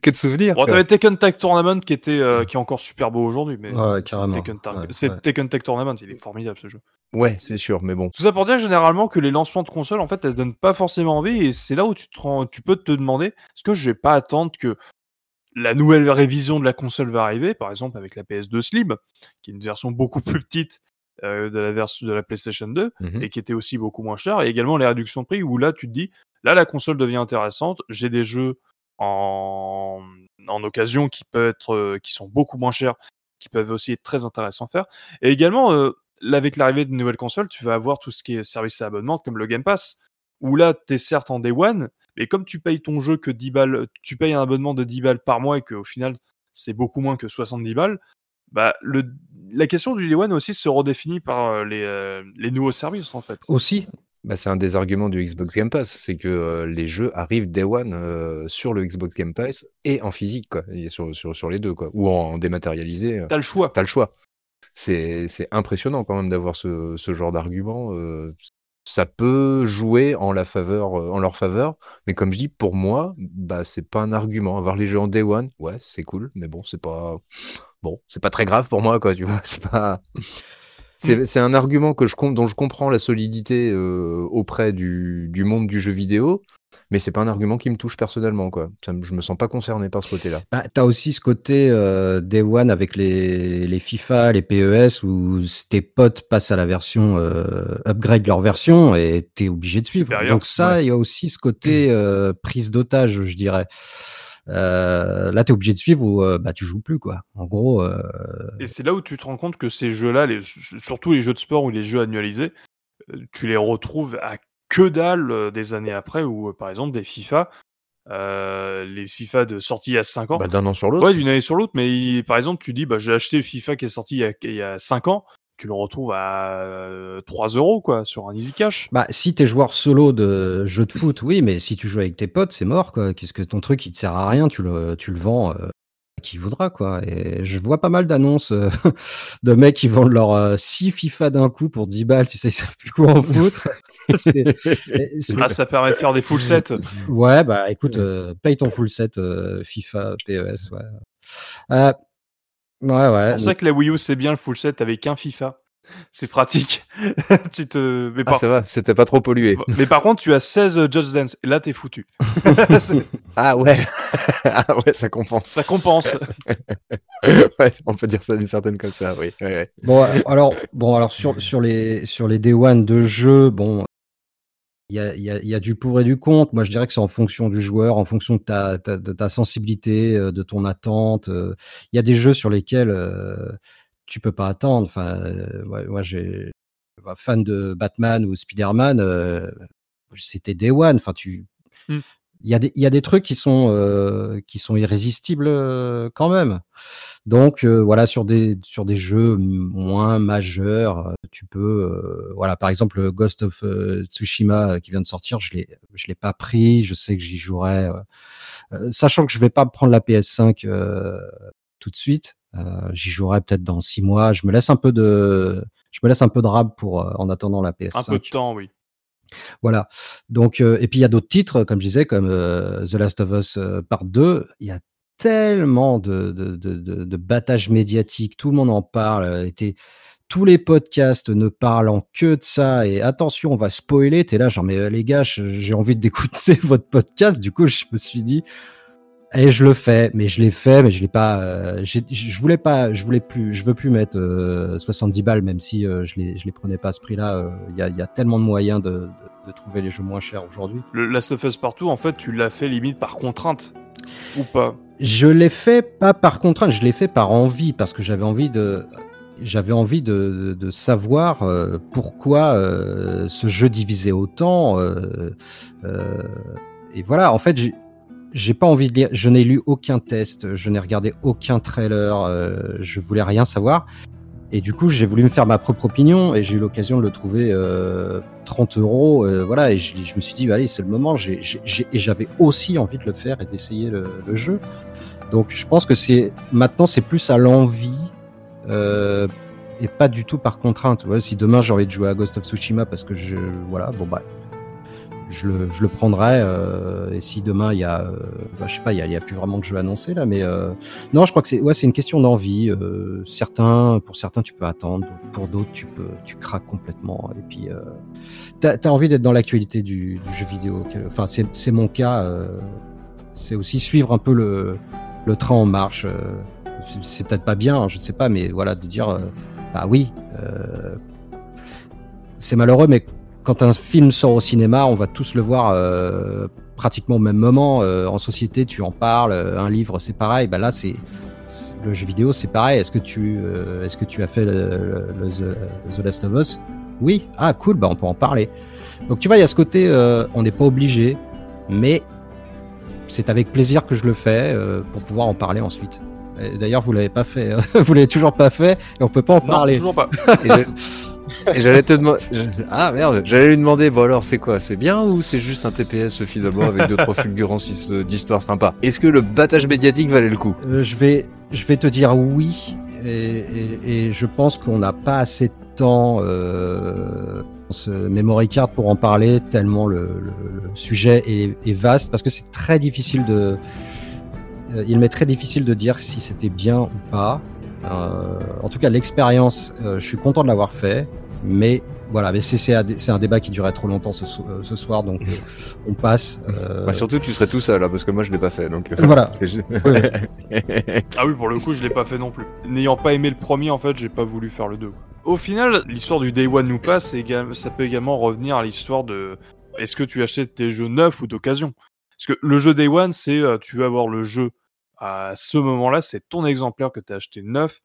Que de souvenirs. Bon, quoi. t'avais Tekken Tag Tournament qui était euh, qui est encore super beau aujourd'hui, mais Ouais, c'est carrément. Tekken, Tag- Ouais, c'est ouais. Tekken Tag Tournament, il est formidable ce jeu. Ouais, c'est sûr, mais bon. Tout ça pour dire généralement que les lancements de consoles, en fait, elles donnent pas forcément envie, et c'est là où tu, te rends- tu peux te demander, est-ce que je vais pas attendre que la nouvelle révision de la console va arriver, par exemple avec la PS2 Slim, qui est une version beaucoup plus petite euh, de la version de la PlayStation 2, Mhm. et qui était aussi beaucoup moins chère, et également les réductions de prix, où là tu te dis, là la console devient intéressante, j'ai des jeux en, en occasion qui peuvent être, euh, qui sont beaucoup moins chers, qui peuvent aussi être très intéressants à faire, et également euh, avec l'arrivée de nouvelles consoles, tu vas avoir tout ce qui est service à abonnement, comme le Game Pass, où là, tu es certes en Day One, mais comme tu payes ton jeu que 10 balles, tu payes un abonnement de 10 balles par mois et qu'au final, c'est beaucoup moins que 70 balles, bah, le, la question du Day One aussi se redéfinit par euh, les, euh, les nouveaux services, en fait. Aussi, Bah, c'est un des arguments du Xbox Game Pass, c'est que euh, les jeux arrivent day one euh, sur le Xbox Game Pass et en physique, quoi, et sur, sur, sur les deux, quoi, ou en dématérialisé. euh, T'as le choix. T'as le choix. C'est impressionnant quand même d'avoir ce, ce genre d'argument. euh, ça peut jouer en, la faveur, euh, en leur faveur, mais comme je dis, pour moi, bah, c'est pas un argument. Avoir les jeux en day one, ouais, c'est cool, mais bon, c'est pas. Bon, c'est pas très grave pour moi, quoi, tu vois. C'est pas. C'est c'est un argument que je, dont je comprends la solidité euh, auprès du, du monde du jeu vidéo, mais c'est pas un argument qui me touche personnellement, quoi. Ça me- je me sens pas concerné par ce côté-là. bah, t'as aussi ce côté euh, Day One avec les, les FIFA, les PES, où tes potes passent à la version, euh, upgrade leur version et t'es obligé de suivre. Supérieur, Donc ça, il y a aussi ce côté euh, prise d'otage, je dirais. Euh, là, t'es obligé de suivre ou euh, bah tu joues plus quoi. En gros, euh, Et c'est là où tu te rends compte que ces jeux-là, les, surtout les jeux de sport ou les jeux annualisés, tu les retrouves à que dalle euh, des années après, ou euh, par exemple des FIFA, euh, les FIFA de sortie il y a 5 ans. Bah, D'un an sur l'autre. Ouais, d'une année sur l'autre, mais il- par exemple, tu dis, bah, j'ai acheté le FIFA qui est sorti il y a, il y a 5 ans, tu le retrouves à euh, 3 euros, quoi, sur un Easy Cash. bah si t'es joueur solo de jeu de foot, oui, mais si tu joues avec tes potes, c'est mort quoi. Qu'est-ce que ton truc il te sert à rien, tu le tu le vends. euh, à qui voudra quoi. Et je vois pas mal d'annonces euh, de mecs qui vendent leur 6 FIFA d'un coup pour 10 balles, tu sais, ils savent plus quoi en foutre. C'est- c'est- Ah, ça permet de faire des full sets. Ouais, bah écoute, euh, paye ton full set euh, FIFA, PES, ouais. Euh, ouais, ouais. C'est pour ça que la Wii U, c'est bien le full set avec un FIFA. C'est pratique. tu te... mais, Ah, par... ça va, c'était pas trop pollué. mais par contre, tu as 16 Just Dance. Et là, t'es foutu. Ah ouais, ah ouais, ça compense. ça compense. ouais, on peut dire ça d'une certaine comme ça, oui. ouais, ouais. Bon, euh, alors, bon, alors sur, sur les sur les Day One de jeu, bon, il y a, il y, a, il y a du pour et du contre. Moi, je dirais que c'est en fonction du joueur, en fonction de ta, ta, de ta sensibilité, euh, de ton attente. euh. Il y a des jeux sur lesquels euh, tu peux pas attendre. Enfin, euh, ouais, moi, j'ai bah, fan de Batman ou Spider-Man, euh, c'était Day One. Enfin, tu Mm. il y, a des, il y a des trucs qui sont, qui sont irrésistibles quand même. Donc voilà, sur des, sur des jeux moins majeurs, tu peux, euh, voilà, par exemple le Ghost of euh, Tsushima euh, qui vient de sortir, je l'ai, je l'ai pas pris, je sais que j'y jouerai, sachant que je vais pas prendre la PS5 euh, tout de suite, euh, j'y jouerai peut-être dans six mois. Je me laisse un peu de, je me laisse un peu de rab pour euh, en attendant la PS5. Un peu de temps, oui. Voilà. Donc, euh, et puis il y a d'autres titres, comme je disais, comme euh, The Last of Us Part 2. Il y a tellement de, de, de, de, médiatique, tout le monde en parle. euh, t'es- tous les podcasts ne parlant que de ça. Et attention, on va spoiler. T'es là, genre, mais euh, les gars, j'ai envie d'écouter votre podcast. Du coup, je me suis dit, et je le fais, mais je l'ai fait, mais je l'ai pas. euh, je voulais pas, je voulais plus, je veux plus mettre euh, 70 balles, même si euh, je les, je les prenais pas à ce prix-là. euh, Il y, a, il y a tellement de moyens de, de, de trouver les jeux moins chers aujourd'hui. Le Last of Us Partout, en fait, tu l'as fait limite par contrainte. Ou pas? Je l'ai fait pas par contrainte, je l'ai fait par envie parce que j'avais envie de j'avais envie de, de, savoir euh, pourquoi euh, ce jeu divisait autant. Euh, et voilà, en fait, j'ai pas envie de lire. Je n'ai lu aucun test, je n'ai regardé aucun trailer, je voulais rien savoir. Et du coup, j'ai voulu me faire ma propre opinion et j'ai eu l'occasion de le trouver 30 euros. voilà, et je, me suis dit, allez, c'est le moment. et j'avais aussi envie de le faire et d'essayer le, le, jeu. Donc, je pense que c'est maintenant, c'est plus à l'envie euh, et pas du tout par contrainte. Ouais, si demain j'ai envie de jouer à Ghost of Tsushima parce que je voilà bon bah je le, je le prendrai euh, et si demain il y a euh, bah, je sais pas il y a, y a, plus vraiment de jeu annoncé là mais euh, non je crois que c'est ouais c'est une question d'envie euh, certains pour certains tu peux attendre pour d'autres tu peux tu craques complètement et puis t'as as envie d'être dans l'actualité du, du, jeu vidéo enfin c'est c'est mon cas c'est aussi suivre un peu le le train en marche c'est peut-être pas bien, je ne sais pas, mais voilà, de dire, euh, bah oui, euh, c'est malheureux, mais quand un film sort au cinéma, on va tous le voir euh, pratiquement au même moment. en société, tu en parles. un livre, c'est pareil. Bah là, c'est le jeu vidéo, c'est pareil. Est-ce que tu, est-ce que tu as fait le, The, Last of Us? Oui. Ah, cool. Bah, on peut en parler. Donc tu vois, il y a ce côté, on n'est pas obligé, mais c'est avec plaisir que je le fais pour pouvoir en parler ensuite. D'ailleurs, vous l'avez pas fait. Hein. vous l'avez toujours pas fait et on peut pas en parler. Toujours pas. et j'allais te demander. Ah merde, j'allais lui demander. Bon alors, c'est quoi C'est bien ou c'est juste un TPS finalement avec deux trois fulgurances d'histoire sympa Est-ce que le battage médiatique valait le coup? Euh, Je vais, je vais te dire oui. Et, je pense qu'on n'a pas assez de temps. Euh, ce memory card pour en parler tellement le, sujet est, vaste parce que c'est très difficile de euh, il m'est très difficile de dire si c'était bien ou pas. Euh, en tout cas, l'expérience, euh, je suis content de l'avoir fait, mais voilà, mais c'est un, débat qui durait trop longtemps ce, soir, donc on passe. Bah, surtout, tu serais tout seul, là, parce que moi je l'ai pas fait, donc. Voilà. ah oui, pour le coup, je l'ai pas fait non plus. N'ayant pas aimé le premier, en fait, j'ai pas voulu faire le 2. Au final, l'histoire du Day One nous passe, ça peut également revenir à l'histoire de est-ce que tu achètes tes jeux neufs ou d'occasion? Parce que le jeu Day One, c'est tu veux avoir le jeu à ce moment-là, c'est ton exemplaire que tu as acheté neuf.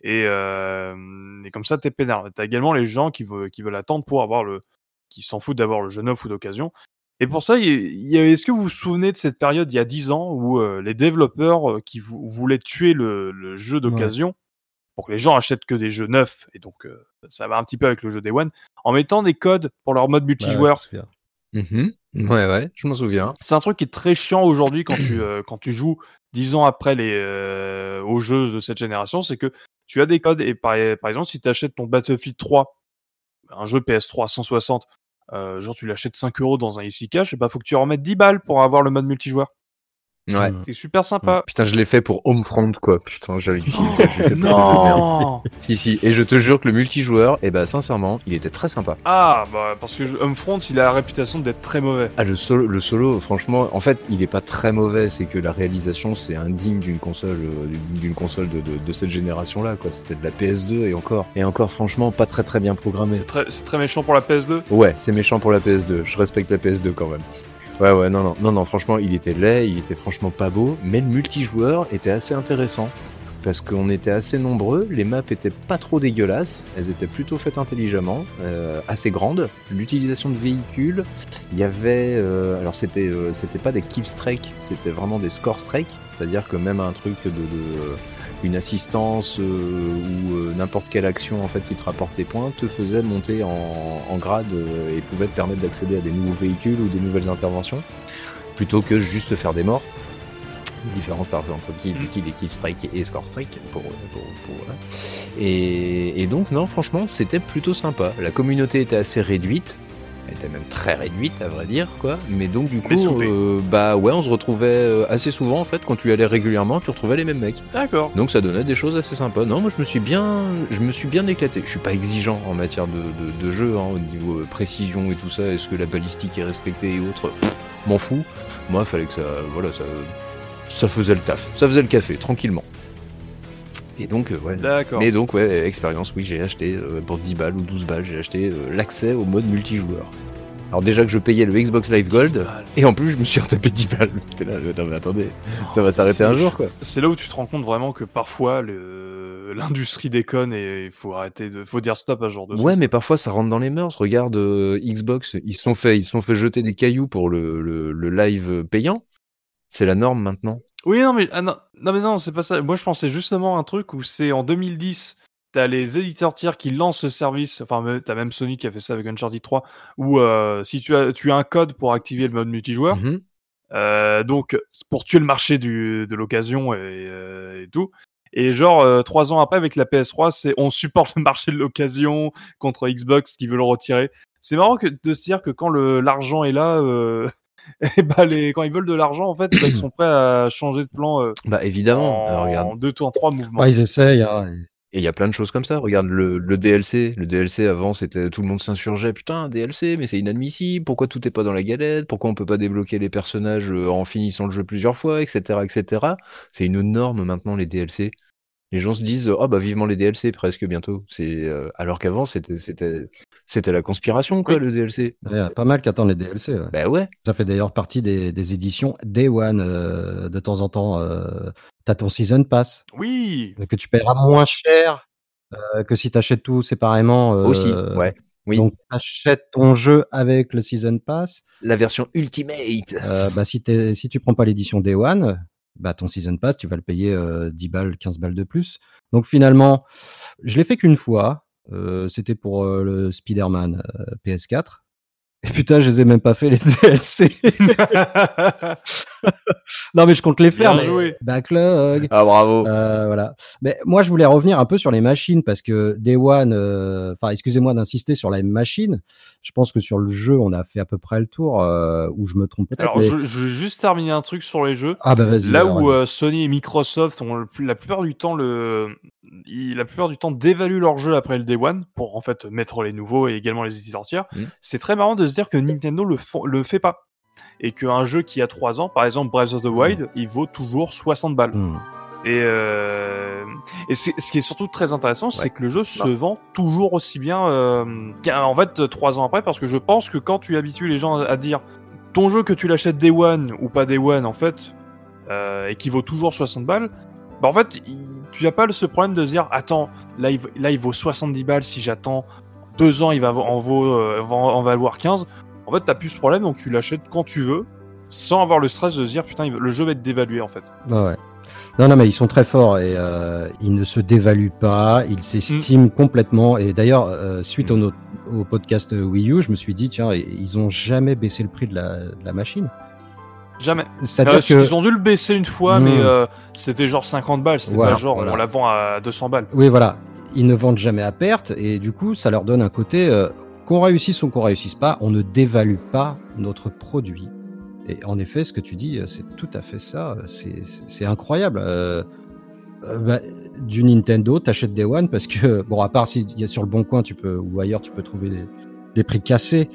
Et, et comme ça, tu es peinard. Tu as également les gens qui, veulent, qui veulent attendre pour avoir le. qui s'en foutent d'avoir le jeu neuf ou d'occasion. Et pour ça, est-ce que vous vous souvenez de cette période il y a 10 ans où les développeurs qui voulaient tuer le, jeu d'occasion pour que les gens achètent que des jeux neufs, et donc ça va un petit peu avec le jeu Day One, en mettant des codes pour leur mode multijoueur. Mmh ouais, ouais, je m'en souviens. C'est un truc qui est très chiant aujourd'hui quand tu, quand tu joues dix ans après les, euh, aux jeux de cette génération, c'est que tu as des codes et par, par exemple, si tu achètes ton Battlefield 3, un jeu PS3 160, euh, genre tu l'achètes 5 euros dans un ici cash, et bah faut que tu remettes 10 balles pour avoir le mode multijoueur. Ouais. C'est super sympa. Putain, je l'ai fait pour Homefront, quoi. Putain, j'avais oh, Non Si, si. Et je te jure que le multijoueur, et eh bah, sincèrement, il était très sympa. Ah, bah, parce que Homefront, il a la réputation d'être très mauvais. Ah, le solo, le solo, franchement, en fait, il est pas très mauvais. C'est que la réalisation, c'est indigne d'une console, euh, d'une console de, de, cette génération-là, quoi. C'était de la PS2 et encore. Et encore, franchement, pas très très bien programmé. C'est très, très méchant pour la PS2 Ouais, c'est méchant pour la PS2. Je respecte la PS2 quand même. Ouais, ouais, non, non, non, non, franchement, il était laid, il était franchement pas beau, mais le multijoueur était assez intéressant. Parce qu'on était assez nombreux, les maps étaient pas trop dégueulasses, elles étaient plutôt faites intelligemment, euh, assez grandes. L'utilisation de véhicules, il y avait. Euh, alors, c'était euh, c'était pas des kill strikes, c'était vraiment des score strikes, c'est-à-dire que même un truc de une assistance euh, ou euh, n'importe quelle action en fait qui te rapporte des points te faisait monter en, grade euh, et pouvait te permettre d'accéder à des nouveaux véhicules ou des nouvelles interventions plutôt que juste faire des morts. Différence par exemple entre kill, kill et kill strike et score strike pour, et, et, donc non franchement c'était plutôt sympa. La communauté était assez réduite était même très réduite à vrai dire quoi. Mais donc du coup euh, bah ouais on se retrouvait euh, assez souvent en fait. Quand tu allais régulièrement tu retrouvais les mêmes mecs. D'accord. Donc ça donnait des choses assez sympas. Non moi je me suis bien je me suis bien éclaté. Je suis pas exigeant en matière de, de, jeu hein, au niveau euh, précision et tout ça. Est-ce que la balistique est respectée et autres? M'en fous. Moi fallait que ça voilà ça ça faisait le taf. Ça faisait le café tranquillement et donc, ouais. D'accord. Mais donc, ouais, expérience, oui, j'ai acheté pour 10 balles ou 12 balles, j'ai acheté l'accès au mode multijoueur. Alors déjà que je payais le Xbox Live Gold, et en plus je me suis retapé 10 balles. Là, non mais attendez, ça va s'arrêter un jour quoi. C'est là où tu te rends compte vraiment que parfois le- l'industrie déconne et il faut arrêter de, faut dire stop à ce genre de Ouais, mais parfois ça rentre dans les mœurs. Regarde euh, Xbox, ils se sont fait, ils sont fait jeter des cailloux pour le, le, le live payant. C'est la norme maintenant. Oui, non, mais, ah, non, non, mais non, c'est pas ça. Moi, je pensais justement à un truc où c'est en 2010, t'as les éditeurs tiers qui lancent ce service. Enfin, t'as même Sony qui a fait ça avec Uncharted 3, où euh, si tu as, tu as un code pour activer le mode multijoueur, Mhm. euh, donc pour tuer le marché du, de l'occasion et, euh, et tout. Et genre, trois ans après, avec la PS3, c'est on supporte le marché de l'occasion contre Xbox qui veut le retirer. C'est marrant que, de se dire que quand l'argent est là, et bah les, quand ils veulent de l'argent, en fait, bah, ils sont prêts à changer de plan euh, Bah évidemment. en, Alors, regarde. en deux, en trois mouvements. Ouais, ils essayent. hein, et- il y a plein de choses comme ça. Regarde le, le DLC. Le DLC avant, c'était tout le monde s'insurgeait. Putain, un DLC, mais c'est inadmissible. Pourquoi tout est pas dans la galette? Pourquoi on peut pas débloquer les personnages euh, en finissant le jeu plusieurs fois, etc., etc. C'est une norme maintenant les DLC. Les gens se disent oh bah vivement les DLC presque bientôt. C'est euh, alors qu'avant c'était c'était c'était la conspiration quoi Oui. le DLC. Il y a pas mal qui attendent les DLC. ouais. Bah ouais. Ça fait d'ailleurs partie des, des éditions Day One. euh, de temps en temps, euh, t'as ton Season Pass Oui, que tu paieras moins cher euh, que si tu achètes tout séparément. euh, Aussi. Ouais. Oui. Donc, tu achètes ton jeu avec le Season Pass. La version Ultimate. Euh, bah, si, si tu prends pas l'édition Day One, bah, ton Season Pass, tu vas le payer euh, 10 balles, 15 balles de plus. Donc finalement, je l'ai fait qu'une fois. Euh, C'était pour euh, le Spider-Man euh, PS4. Et putain, je les ai même pas fait les DLC. non, mais je compte les faire. Bien mais. Backlog. Ah bravo. Euh, voilà. Mais moi, je voulais revenir un peu sur les machines parce que Day One, euh, enfin, excusez-moi d'insister sur la machine. Je pense que sur le jeu, on a fait à peu près le tour, euh, où je me trompe peut-être. Alors, mais- je, je vais juste terminer un truc sur les jeux. Ah bah vas-y. Là alors, où euh, Sony et Microsoft ont le la plupart du temps le, ils- la plupart du temps dévaluent leur jeu après le day one pour en fait mettre les nouveaux et également les éditeurs tiers. Mhm. C'est très marrant de se dire que Nintendo le, le fait pas. Et qu'un jeu qui a 3 ans, par exemple Breath of the Wild, il vaut toujours 60 balles. Hmm. Et, euh, et ce qui est surtout très intéressant, c'est que le jeu se vend toujours aussi bien, euh, en fait, trois ans après, parce que je pense que quand tu habitues les gens à, dire ton jeu que tu l'achètes Day One ou pas Day One, en fait, euh, et qui vaut toujours 60 balles, bah en fait, il- tu n'as pas ce problème de se dire attends, là il, là, il vaut 70 balles, si j'attends deux ans, il va en, vaut, euh, va en valoir 15. En fait, t'as plus ce problème, donc tu l'achètes quand tu veux, sans avoir le stress de se dire putain, le jeu va être dévalué en fait. Bah ouais. Non, non, mais ils sont très forts et euh, ils ne se dévaluent pas, ils s'estiment complètement. Et d'ailleurs, euh, suite au, au podcast Wii U, je me suis dit, tiens, ils ont jamais baissé le prix de la, de la machine. Jamais. Euh, que. Ils ont dû le baisser une fois, Mm. mais euh, c'était genre 50 balles. C'était Voilà, pas genre voilà. on la vend à 200 balles. Oui, voilà. Ils ne vendent jamais à perte et du coup, ça leur donne un côté euh, qu'on réussisse ou qu'on réussisse pas, on ne dévalue pas notre produit. Et en effet, ce que tu dis, euh, c'est tout à fait ça. C'est c'est incroyable. Euh, euh, bah, du Nintendo, t'achètes des One parce que, bon, à part si y a sur le bon coin, tu peux ou ailleurs, tu peux trouver des, des prix cassés.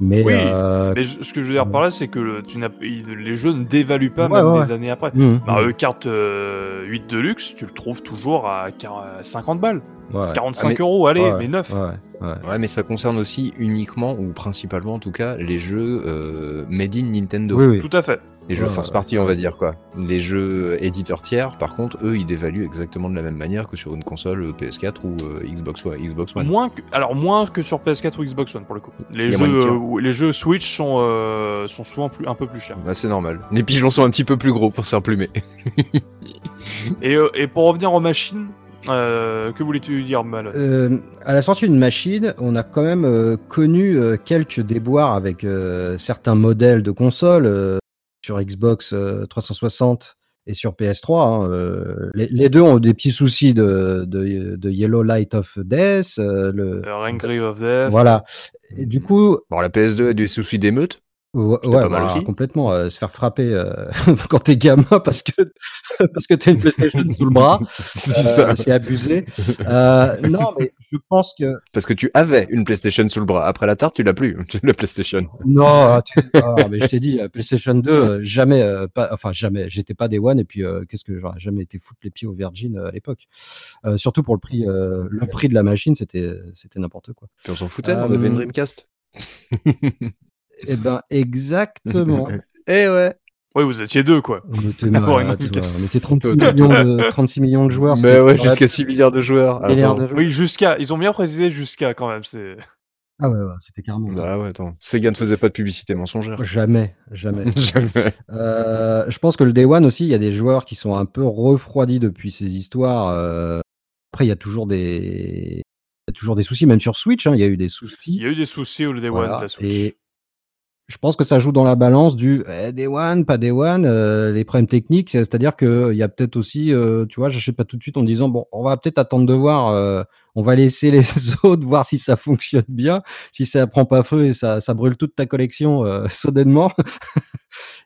Mais, Oui, euh, Mais ce que je veux dire par là, c'est que tu les jeux ne dévaluent pas Ouais, même ouais. des années après. hum, Mario Kart euh, 8 Deluxe, tu le trouves toujours à quar- à 50 balles. ouais, 45 Ah, mais- euros, allez, ouais, mais 9. ouais, ouais. Ouais, mais ça concerne aussi uniquement, ou principalement en tout cas, les jeux euh, made in Nintendo. Oui, oui. Tout à fait. Les jeux Ouais, force ouais. party, on va dire quoi. Les jeux éditeurs tiers, par contre, eux, ils dévaluent exactement de la même manière que sur une console euh, PS4 ou euh, Xbox One. Xbox One. Moins que, alors moins que sur PS4 ou Xbox One pour le coup. Les, jeux, euh, les jeux Switch sont, euh, sont souvent plus, un peu plus chers. Bah, c'est normal. Les pigeons sont un petit peu plus gros pour se faire plumer. Et, euh, et pour revenir aux machines, euh, que voulais-tu dire, Mal? Euh, à la sortie d'une machine, on a quand même euh, connu euh, quelques déboires avec euh, certains modèles de consoles euh, sur Xbox euh, 360 et sur PS3. hein, euh, les, les deux ont des petits soucis de, de, de Yellow Light of Death. euh, le, euh, Angry of Death. voilà. Et du coup, Bon, la PS2 a des soucis d'émeute. Ouais, bah, complètement. euh, se faire frapper euh, quand t'es gamin parce que parce que t'as une PlayStation sous le bras, C'est euh, c'est abusé. Non, mais je pense que Parce que tu avais une PlayStation sous le bras. Après la tarte, tu l'as plus, la PlayStation. non. tu- ah, mais je t'ai dit, PlayStation 2, euh, jamais, pas, enfin jamais. J'étais pas des one et puis qu'est-ce que j'aurais jamais été foutre les pieds au Virgin à l'époque. Surtout pour le prix, le prix de la machine, c'était c'était n'importe quoi. Puis on s'en foutait, on avait une Dreamcast. Eh ben, exactement. Eh ouais. Oui, vous étiez deux, quoi. On était, ouais, On était 36 millions de, 36 millions de joueurs. Mais ouais, jusqu'à 6 milliards de joueurs. milliards Attends. de joueurs. Oui, jusqu'à. Ils ont bien précisé jusqu'à quand même. C'est. Ah ouais, ouais, c'était carrément. Ah ouais, attends. Sega ne faisait pas de publicité mensongère. Jamais, jamais. Jamais. Euh, je pense que le Day One aussi, il y a des joueurs qui sont un peu refroidis depuis ces histoires. euh. Après, il y a toujours des, il y a toujours des soucis, même sur Switch, hein, il y a eu des Il soucis. y a eu des soucis au Day Voilà. One de la Switch. Et je pense que ça joue dans la balance du eh, Day One, pas Day One, euh, les problèmes techniques. C'est-à-dire qu'il y a peut-être aussi, euh, tu vois, j'achète pas tout de suite en disant bon, on va peut-être attendre de voir. euh, on va laisser les autres voir si ça fonctionne bien, si ça prend pas feu et ça, ça brûle toute ta collection euh, soudainement.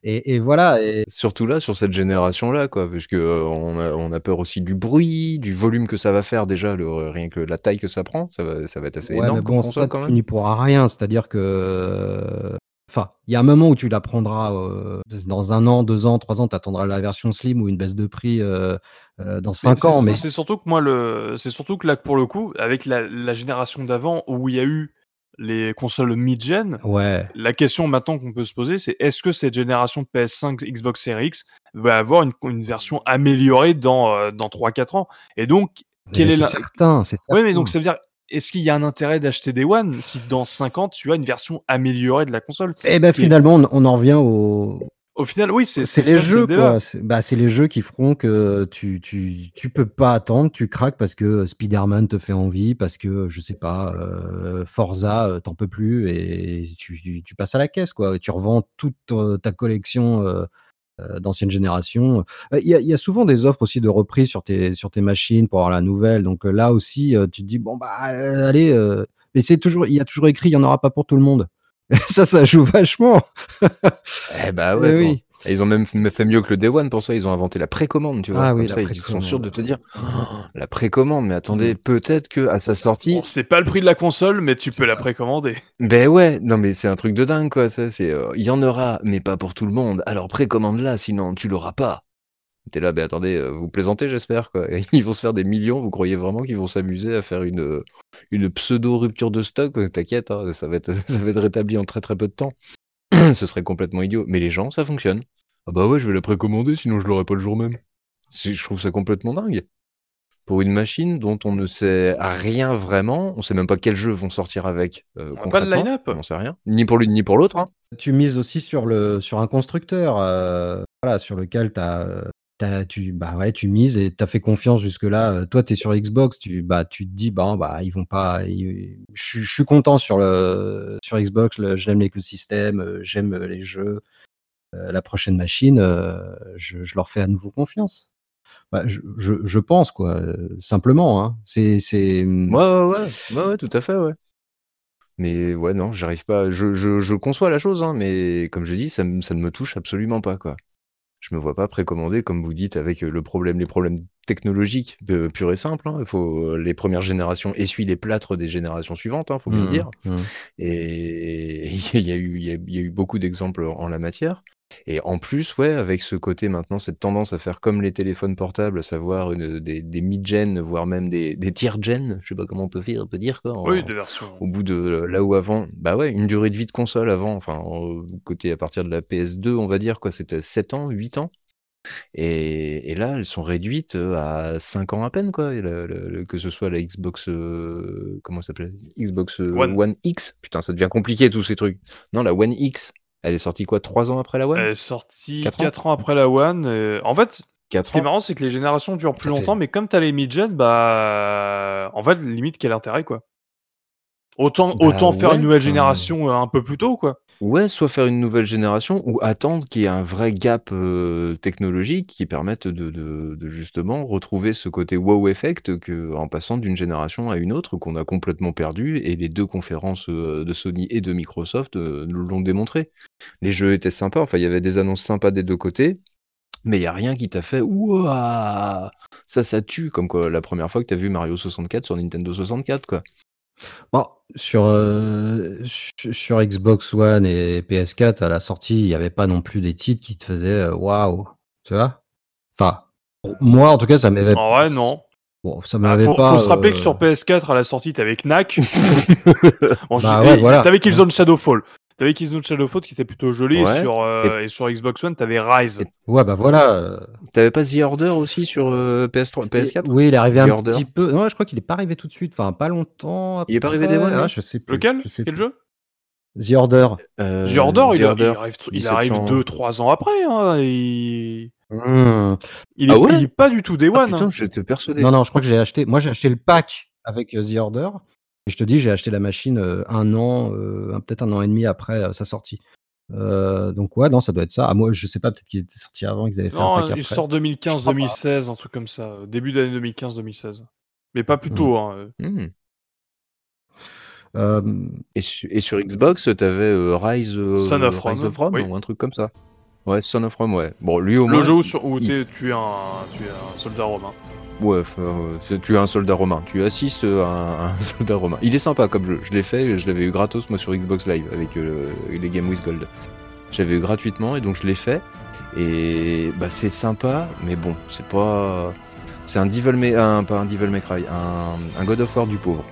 et, et voilà. Et, Surtout là, sur cette génération-là, quoi, parce que euh, on, a, on a peur aussi du bruit, du volume que ça va faire déjà, le, rien que la taille que ça prend, ça va, ça va être assez Ouais, énorme mais bon, ça, quand tu n'y pourras rien. C'est-à-dire que. Enfin, il y a un moment où tu la prendras euh, dans un an, deux ans, trois ans, tu attendras la version slim ou une baisse de prix euh, euh, dans cinq ans. Mais C'est surtout que moi, le, c'est surtout que là, pour le coup, avec la, la génération d'avant où il y a eu les consoles mid-gen, ouais, la question maintenant qu'on peut se poser, c'est est-ce que cette génération PS5, Xbox Series X va avoir une, une version améliorée dans, dans 3-4 ans? Et donc, quel mais est c'est la... certain, c'est certain. Oui, mais donc ça veut dire, est-ce qu'il y a un intérêt d'acheter des One si dans 50 tu as une version améliorée de la console? Et ben finalement, on, on en revient au. Au final, oui, c'est C'est les jeux, quoi. C'est bah, c'est les jeux qui feront que tu, tu, tu peux pas attendre, tu craques parce que Spider-Man te fait envie, parce que, je sais pas, euh, Forza, euh, t'en peux plus et tu, tu, passes à la caisse, quoi. Tu revends toute euh, ta collection d'ancienne génération. Euh, Il y, a, il y a souvent des offres aussi de reprise sur tes, sur tes machines pour avoir la nouvelle. Donc euh, là aussi, euh, tu te dis, bon, bah, euh, allez, euh, mais c'est toujours, il y a toujours écrit, il y en aura pas pour tout le monde. ça, ça joue vachement. Eh bah ouais, Eh oui. Et ils ont même fait mieux que le Day One pour ça, ils ont inventé la précommande, tu vois. Ah Comme oui, ça, ils sont sûrs de te dire Oh, la précommande, mais attendez, peut-être que à sa sortie. Bon, c'est pas le prix de la console, mais tu peux la précommander. Ben ouais, non mais c'est un truc de dingue quoi, ça c'est euh, il y en aura mais pas pour tout le monde. Alors précommande-la sinon tu l'auras pas. T'es là, ben attendez, euh, vous plaisantez j'espère quoi. Ils vont se faire des millions, vous croyez vraiment qu'ils vont s'amuser à faire une euh, une pseudo rupture de stock? T'inquiète, hein, ça va être ça va être rétabli en très très peu de temps. Ce serait complètement idiot, mais les gens ça fonctionne. Ah bah ouais, je vais la précommander sinon je l'aurai pas le jour même. Je trouve ça complètement dingue. Pour une machine dont on ne sait rien vraiment, on sait même pas quels jeux vont sortir avec. euh, On pas de line-up? On sait rien. Ni pour l'une ni pour l'autre. Hein. tu mises aussi sur le sur un constructeur euh, voilà sur lequel t'as, tu bah ouais tu mises et tu as fait confiance jusque là toi tu es sur Xbox tu bah tu te dis bah bah ils vont pas ils- je suis- je suis content sur le sur Xbox j'aime l'écosystème euh, j'aime les jeux Euh, la prochaine machine euh, je, je leur fais à nouveau confiance Bah, je, je, pense quoi euh, simplement hein. c'est c'est Ouais, ouais, ouais, ouais, ouais, tout à fait, ouais. Mais ouais, non, j'arrive pas. Je, je, je conçois la chose, hein, mais comme je dis, ça, ça ne me touche absolument pas, quoi. Je me vois pas précommander, comme vous dites, avec euh, le problème, les problèmes technologiques euh, purs et simples. hein. Il faut euh, les premières générations essuient les plâtres des générations suivantes, hein, faut bien le Mhm, dire. mhm. Et il y il y il y a eu beaucoup d'exemples en la matière. Et en plus, ouais, avec ce côté maintenant, cette tendance à faire comme les téléphones portables, à savoir une- des, des mid-gen, voire même des, des tier-gen, je sais pas comment on peut, faire, on peut dire quoi. en- Oui, des versions. au bout de là où avant, bah ouais, une durée de vie de console avant, enfin, côté à partir de la PS2, on va dire, quoi, c'était 7 ans, 8 ans. Et, et là, elles sont réduites euh, à 5 ans à peine, quoi. Et le- le- le- que ce soit la Xbox, euh, comment ça s'appelle? Xbox euh, One. One. X. Putain, ça devient compliqué tous ces trucs. Non, la One X, elle est sortie quoi 3 ans après la One Elle est sortie Quatre 4 ans après la One. et- En fait, 4 ce qui est marrant, c'est que les générations durent plus longtemps, mais comme t'as les mid-gen, bah. En fait, limite, quel intérêt, quoi. Autant, Bah autant faire une nouvelle enfin. génération euh, un peu plus tôt, quoi. Ouais, soit faire une nouvelle génération ou attendre qu'il y ait un vrai gap euh, technologique qui permette de, justement retrouver ce côté wow effect que, en passant d'une génération à une autre qu'on a complètement perdu et les deux conférences euh, de Sony et de Microsoft euh, nous l'ont démontré. Les jeux étaient sympas, enfin il y avait des annonces sympas des deux côtés, mais il y a rien qui t'a fait ouah ça ça tue comme quoi la première fois que t'as vu Mario 64 sur Nintendo 64 quoi. Bon, sur, euh, sur- Xbox One et PS4, à la sortie, il n'y avait pas non plus des titres qui te faisaient euh, waouh, tu vois? Enfin, moi en tout cas, ça m'avait. En vrai, non. Bon, ça Bah, m'avait faut, pas. faut se rappeler euh, que sur PS4, à la sortie, t'avais Knack. bon, Bah ouais, voilà. T'avais Killzone Shadowfall. T'avais Killzone Shadowfall qui était plutôt joli Ouais. et, sur, euh, et sur Xbox One t'avais Rise. Et- Ouais, bah voilà. euh, T'avais pas The Order aussi sur euh, PS3, PS4 Oui, il est arrivé The un Order. petit peu. Non, je crois qu'il est pas arrivé tout de suite. Enfin, pas longtemps. Il est pas arrivé après. Day One, Ah, lui je sais plus. Lequel je sais Quel plus. jeu? The Order. Euh, The Order, il, The Order, il arrive, il arrive 1700. 2-3 ans après. Hein, il... Il, Ah est, ouais? il est pas du tout Day Ah, One. putain, hein. j'étais persuadé. Non, non, je crois que j'ai acheté. Moi, j'ai acheté le pack avec euh, The Order. Et je te dis, j'ai acheté la machine euh, un an, euh, un- peut-être un an et demi après euh, sa sortie. Euh, donc ouais, non, ça doit être ça. Ah, moi, je sais pas, peut-être qu'il était sorti avant, qu'ils avaient fait un Non, pack il après. sort Je crois pas. 2015-2016, un truc comme ça. Début d'année 2015-2016. Mais pas plus tôt. Hein. Euh, Et, su- et sur Xbox, t'avais euh, Rise, euh, Son of Rise Rome, of Rome oui. ou un truc comme ça. Ouais, Son of Rome, ouais. Bon, lui au Le moins. jeu où, sur- où il- t'es- tu, es un, tu es un soldat romain. Ouais, euh, tu es un soldat romain. Tu assistes à un, soldat romain. Il est sympa comme jeu. Je l'ai fait, je l'avais eu gratos moi sur Xbox Live avec euh, le- les Game with Gold. J'avais eu gratuitement et donc je l'ai fait. Et bah c'est sympa, mais bon, c'est pas. C'est un Devil May, pas un Devil May Cry, un, God of War du pauvre.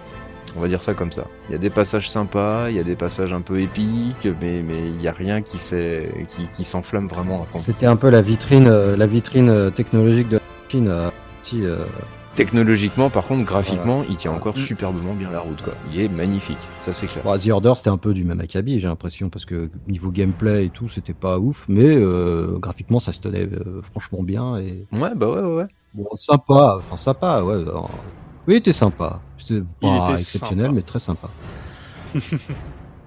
On va dire ça comme ça. Il y a des passages sympas, il y a des passages un peu épiques, mais mais il y a rien qui fait, qui, s'enflamme vraiment à fond. C'était un peu la vitrine, euh, la vitrine technologique de la machine. Euh, euh, Technologiquement, par contre, graphiquement, il tient encore Mm. superbement bien la route. Quoi. Il est magnifique, ça c'est clair. bon, The Order, c'était un peu du même acabit, j'ai l'impression, parce que niveau gameplay et tout, c'était pas ouf, mais euh, graphiquement, ça se tenait euh, franchement bien et Ouais, bah ouais, ouais, ouais. bon, sympa, enfin sympa, ouais. oui, il était sympa. C'était pas était exceptionnel, sympa. mais très sympa.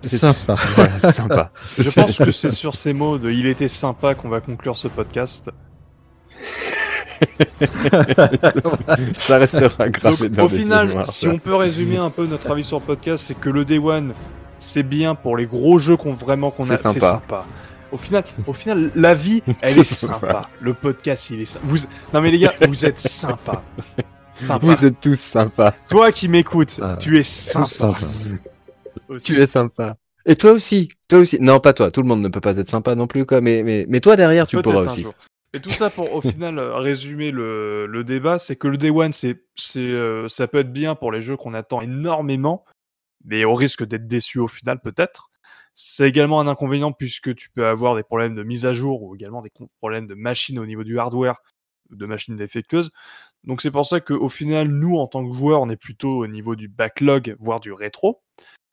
C'est sympa. Voilà, sympa. Je pense que c'est sur ces mots de il était sympa qu'on va conclure ce podcast. ça restera gravé Donc, dans au final, mémoires, si on peut résumer un peu notre avis sur le podcast, c'est que le Day One, c'est bien pour les gros jeux qu'on vraiment qu'on a. C'est sympa. Au final, au final, la vie, elle est sympa. sympa. Le podcast, il est sympa. Vous... Non mais les gars, vous êtes sympa. Sympa. Vous êtes tous sympas. Toi qui m'écoutes, Ah, tu es sympa. Tu es sympa. Et toi aussi, toi aussi. Non, pas toi. Tout le monde ne peut pas être sympa non plus, quoi. Mais, mais, mais toi derrière, tu pourras aussi. jour. Et tout ça pour au final euh, résumer le, débat, c'est que le Day One, c'est, euh, ça peut être bien pour les jeux qu'on attend énormément, mais au risque d'être déçu au final peut-être. C'est également un inconvénient puisque tu peux avoir des problèmes de mise à jour ou également des problèmes de machine au niveau du hardware, de machines défectueuses. Donc c'est pour ça qu'au final, nous en tant que joueurs, on est plutôt au niveau du backlog, voire du rétro,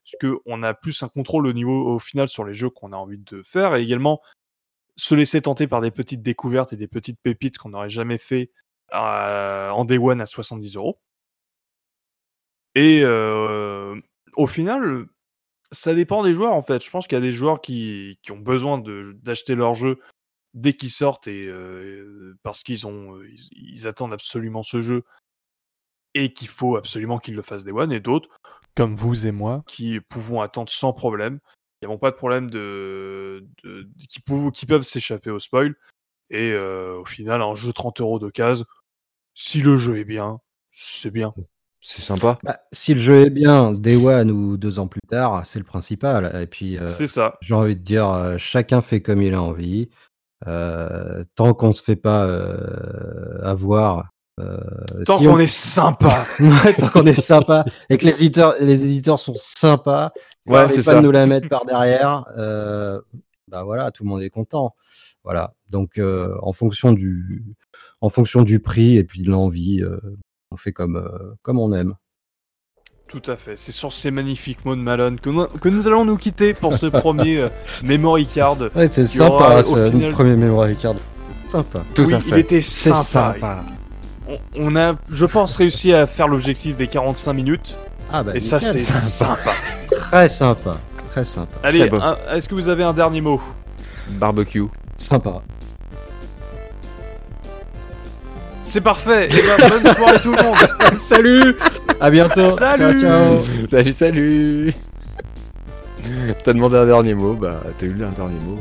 puisque on a plus un contrôle au niveau au final sur les jeux qu'on a envie de faire et également se laisser tenter par des petites découvertes et des petites pépites qu'on n'aurait jamais fait euh, en day one à 70 euros. Et euh, au final, ça dépend des joueurs en fait. Je pense qu'il y a des joueurs qui, ont besoin d'acheter leur jeu dès qu'ils sortent euh, parce qu'ils attendent absolument ce jeu et qu'il faut absolument qu'ils le fassent day one et d'autres comme vous et moi qui pouvons attendre sans problème qui n'avons pas de problème de, de- de- qui, pou- qui peuvent s'échapper au spoil et euh, au final un jeu 30 euros d'occasion si le jeu est bien c'est bien C'est sympa. Bah, si le jeu est bien, Day One ou deux ans plus tard, c'est le principal. Et puis, euh, c'est ça j'ai envie de dire, euh, chacun fait comme il a envie. Euh, tant qu'on se fait pas euh, avoir. Euh, tant si qu'on on- est sympa Ouais, tant qu'on est sympa et que les éditeurs, les éditeurs sont sympas, Ouais, c'est pas de nous la mettre par derrière. euh, bah voilà, tout le monde est content. Voilà. Donc euh, en fonction du, en fonction du prix et puis de l'envie, euh, on fait comme euh, comme on aime. Tout à fait. C'est sur ces magnifiques mots de Malone que nous, que nous allons nous quitter pour ce premier euh, memory card. Ouais, c'est Il aura, sympa, au ce final- notre premier memory card. Sympa. Tout oui, à il fait. était C'est sympa. On, on a, je pense, réussi à faire l'objectif des 45 minutes. Ah bah et ça, c'est sympa. très sympa, très sympa, Allez, est-ce que vous avez un dernier mot? Barbecue. sympa. C'est parfait. Eh ben, bonne soirée tout le monde. Salut, à bientôt. Salut. Ciao, ciao. Salut, salut T'as demandé un dernier mot, bah t'as eu un dernier mot.